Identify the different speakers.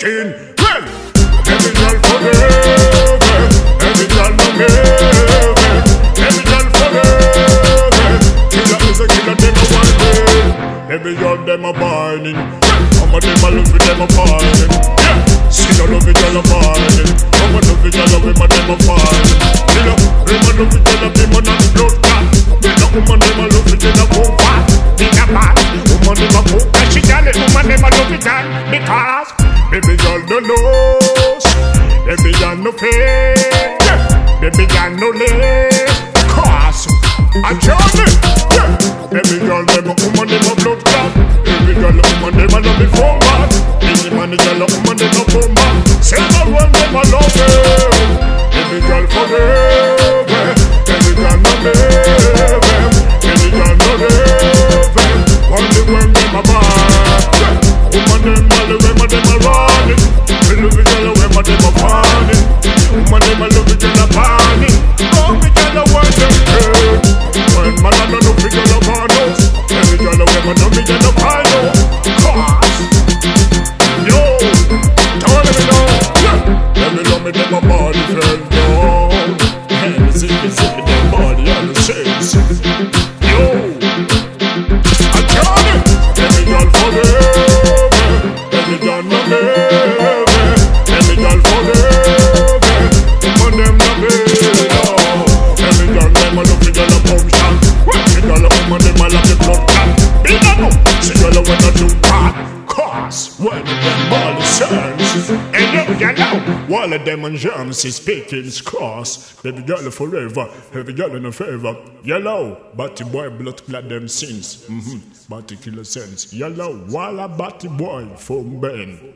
Speaker 1: the wedding king. Well, every girl forever, every girl no heaven, every girl forever. Killer is a killer, them a day. Every girl them a burning. Some of a love it, them a falling. Yeah, see no love it, girl a falling. Some a love it, girl a women, a a love it, girl a man and blood clot. Killer, woman them a love it, oh, them a go fat. Killer bad, woman them a go she it, woman them a love it and because baby girl no nose, baby girl no face, baby girl no leg. Cause a journey, yeah. Baby girl them woman them a blood clot. Baby girl woman them a love it bad. Any man girl woman them a for mad. Say the one them a love them a body fell down. Me see me see them body on the shades. Yo. I tell it, every girl forever, every girl no baby, every girl forever, woman them no baby, no. Every girl them a love the girl a pump shot, every girl a woman them a love the clot. Big a no, see girl a when a do bad, cause when them all the know, all of them and germs is speaking cross. Baby girl forever, every girl in a favor. Yellow, batty boy blood clad them sins. Mm-hmm. Batty killer sense. Yellow, walla batty boy from Ben.